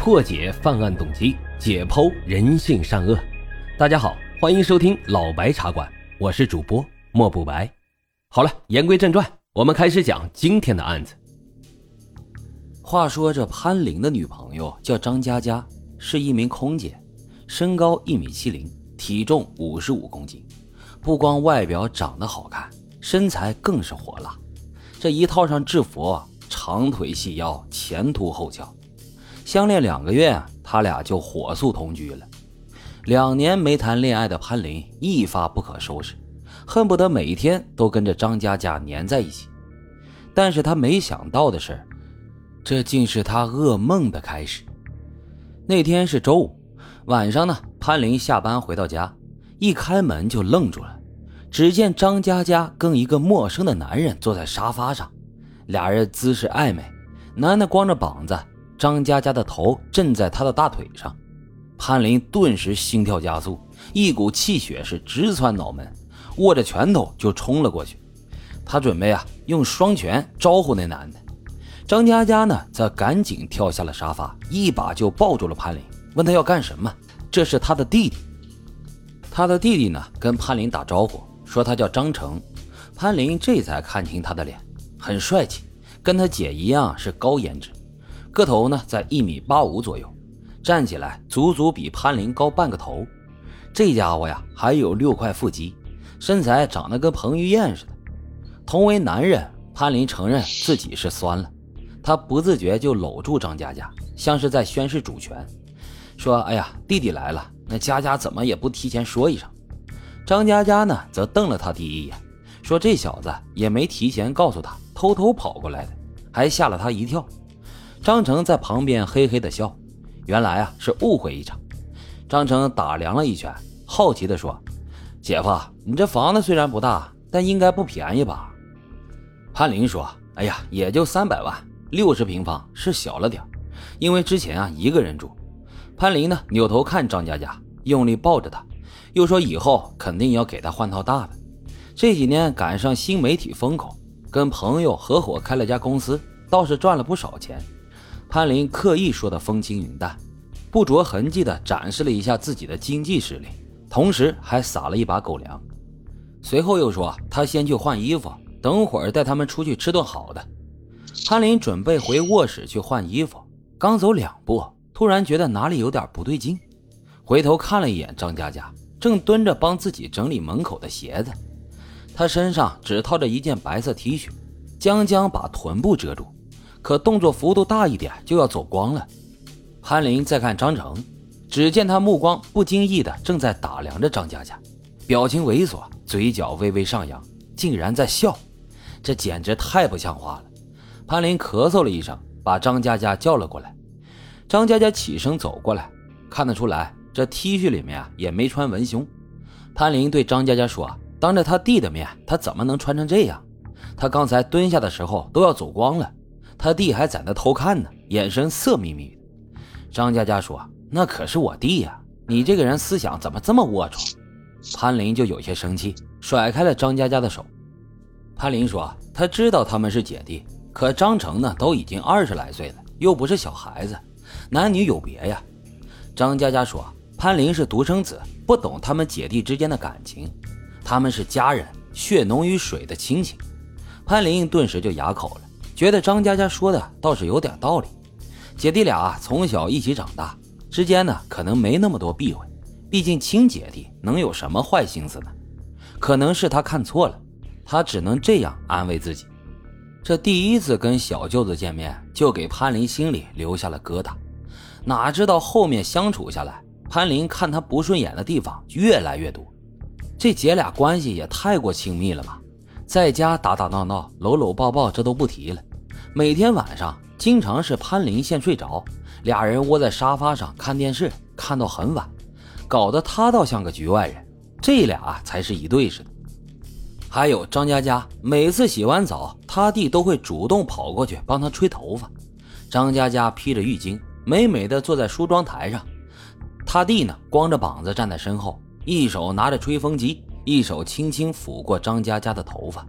破解犯案动机，解剖人性善恶。大家好，欢迎收听老白茶馆，我是主播莫不白。好了，言归正传，我们开始讲今天的案子。话说这潘玲的女朋友叫张佳佳，是一名空姐，身高一米七零，体重五十五公斤。不光外表长得好看，身材更是火辣。这一套上制服，长腿细腰，前凸后翘。相恋两个月，他俩就火速同居了。两年没谈恋爱的潘林一发不可收拾，恨不得每天都跟着张佳佳黏在一起。但是他没想到的是，这竟是他噩梦的开始。那天是周五晚上呢，潘林下班回到家，一开门就愣住了，只见张佳佳跟一个陌生的男人坐在沙发上，俩人姿势暧昧，男的光着膀子。张佳佳的头枕在他的大腿上，潘林顿时心跳加速，一股气血是直窜脑门，握着拳头就冲了过去。他准备啊用双拳招呼那男的。张佳佳呢则赶紧跳下了沙发，一把就抱住了潘林，问他要干什么。这是他的弟弟。他的弟弟呢跟潘林打招呼，说他叫张成。潘林这才看清他的脸，很帅气，跟他姐一样是高颜值。个头呢，在一米八五左右，站起来足足比潘林高半个头。这家伙呀，还有六块腹肌，身材长得跟彭于晏似的。同为男人，潘林承认自己是酸了，他不自觉就搂住张佳佳，像是在宣示主权，说：“哎呀，弟弟来了，那佳佳怎么也不提前说一声？”张佳佳呢，则瞪了他第一眼，说：“这小子也没提前告诉他，偷偷跑过来的，还吓了他一跳。”张成在旁边嘿嘿的笑，原来啊是误会一场。张成打量了一圈，好奇的说：“姐夫，你这房子虽然不大，但应该不便宜吧？”潘林说：“哎呀，也就三百万，六十平方是小了点，因为之前啊一个人住。”潘林呢扭头看张佳佳，用力抱着她，又说：“以后肯定要给她换套大的。这几年赶上新媒体风口，跟朋友合伙开了家公司，倒是赚了不少钱。”潘林刻意说的风轻云淡，不着痕迹地展示了一下自己的经济实力，同时还撒了一把狗粮。随后又说他先去换衣服，等会儿带他们出去吃顿好的。潘林准备回卧室去换衣服，刚走两步，突然觉得哪里有点不对劲，回头看了一眼张佳佳，正蹲着帮自己整理门口的鞋子，她身上只套着一件白色 T 恤，将将把臀部遮住。可动作幅度大一点就要走光了。潘林再看张成，只见他目光不经意的正在打量着张佳佳，表情猥琐，嘴角微微上扬，竟然在笑，这简直太不像话了。潘林咳嗽了一声，把张佳佳叫了过来。张佳佳起身走过来，看得出来这 T 恤里面啊也没穿文胸。潘林对张佳佳说：“当着他弟的面，他怎么能穿成这样？他刚才蹲下的时候都要走光了。”他弟还在那偷看呢，眼神色眯眯的。张佳佳说：“那可是我弟呀，你这个人思想怎么这么龌龊？”潘林就有些生气，甩开了张佳佳的手。潘林说：“他知道他们是姐弟，可张成呢都已经二十来岁了，又不是小孩子，男女有别呀。”张佳佳说：“潘林是独生子，不懂他们姐弟之间的感情，他们是家人，血浓于水的亲情。”潘林顿时就哑口了。觉得张佳佳说的倒是有点道理，姐弟俩从小一起长大，之间呢可能没那么多避讳，毕竟亲姐弟能有什么坏心思呢？可能是他看错了，他只能这样安慰自己。这第一次跟小舅子见面，就给潘林心里留下了疙瘩，哪知道后面相处下来，潘林看他不顺眼的地方越来越多，这姐俩关系也太过亲密了吧？在家打打闹闹，搂搂抱抱，这都不提了。每天晚上，经常是潘林先睡着，俩人窝在沙发上看电视，看到很晚，搞得他倒像个局外人，这俩才是一对似的。还有张佳佳，每次洗完澡，他弟都会主动跑过去帮他吹头发。张佳佳披着浴巾，美美的坐在梳妆台上，他弟呢，光着膀子站在身后，一手拿着吹风机，一手轻轻抚过张佳佳的头发。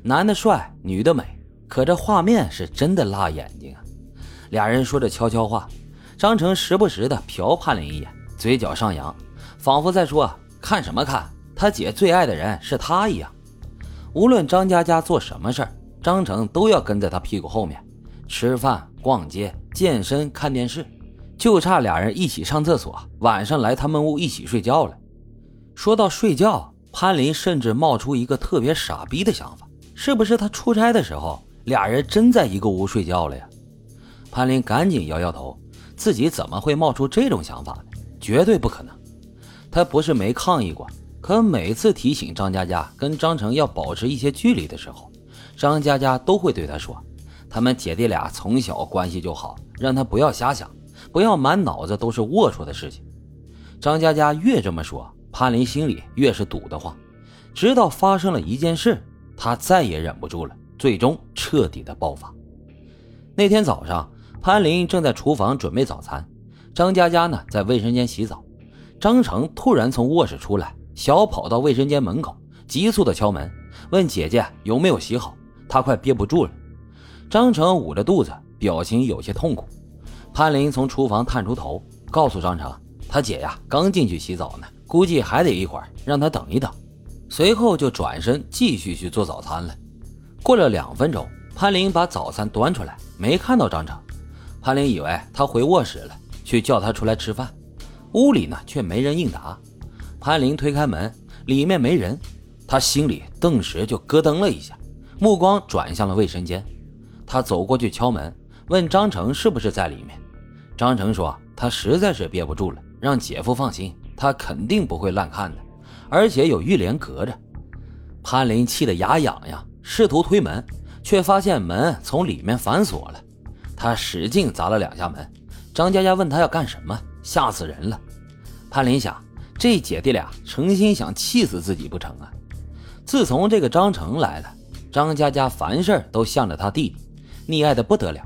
男的帅，女的美。可这画面是真的辣眼睛啊！俩人说着悄悄话，张成时不时的瞟潘林一眼，嘴角上扬，仿佛在说：“看什么看？他姐最爱的人是他一样。”无论张佳佳做什么事儿，张成都要跟在他屁股后面，吃饭、逛街、健身、看电视，就差俩人一起上厕所，晚上来他们屋一起睡觉了。说到睡觉，潘林甚至冒出一个特别傻逼的想法：是不是他出差的时候，俩人真在一个屋睡觉了呀？潘林赶紧摇摇头。自己怎么会冒出这种想法呢？绝对不可能！他不是没抗议过，可每次提醒张佳佳跟张成要保持一些距离的时候，张佳佳都会对他说：“他们姐弟俩从小关系就好，让他不要瞎想，不要满脑子都是龌龊的事情。”张佳佳越这么说，潘林心里越是堵得慌。直到发生了一件事，他再也忍不住了，最终彻底的爆发。那天早上。潘林正在厨房准备早餐，张佳佳呢在卫生间洗澡。张成突然从卧室出来，小跑到卫生间门口，急速的敲门，问姐姐有没有洗好。他快憋不住了。张成捂着肚子，表情有些痛苦。潘林从厨房探出头，告诉张成，他姐呀刚进去洗澡呢，估计还得一会儿，让他等一等。随后就转身继续去做早餐了。过了两分钟，潘林把早餐端出来，没看到张成。潘林以为他回卧室了，去叫他出来吃饭。屋里呢却没人应答。潘林推开门，里面没人，他心里顿时就咯噔了一下，目光转向了卫生间。他走过去敲门，问张成是不是在里面。张成说他实在是憋不住了，让姐夫放心，他肯定不会乱看的，而且有浴帘隔着。潘林气得牙痒痒，试图推门，却发现门从里面反锁了。他使劲砸了两下门，张佳佳问他要干什么，吓死人了。潘林想，这姐弟俩诚心想气死自己不成啊？自从这个张成来了，张佳佳凡事都向着他弟弟，溺爱的不得了。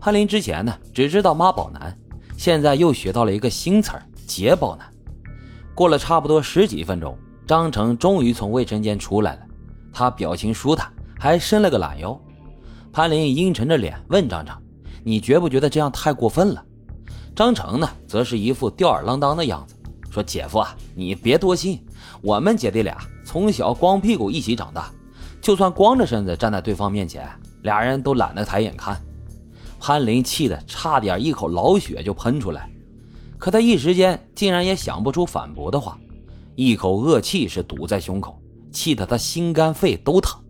潘林之前呢，只知道妈宝男，现在又学到了一个新词儿——姐宝男。过了差不多十几分钟，张成终于从卫生间出来了，他表情舒坦，还伸了个懒腰。潘林阴沉着脸问张成。你觉不觉得这样太过分了？张成呢，则是一副吊儿郎当的样子，说：“姐夫啊，你别多心，我们姐弟俩从小光屁股一起长大，就算光着身子站在对方面前，俩人都懒得抬眼看。”潘林气得差点一口老血就喷出来，可他一时间竟然也想不出反驳的话，一口恶气是堵在胸口，气得他心肝肺都疼。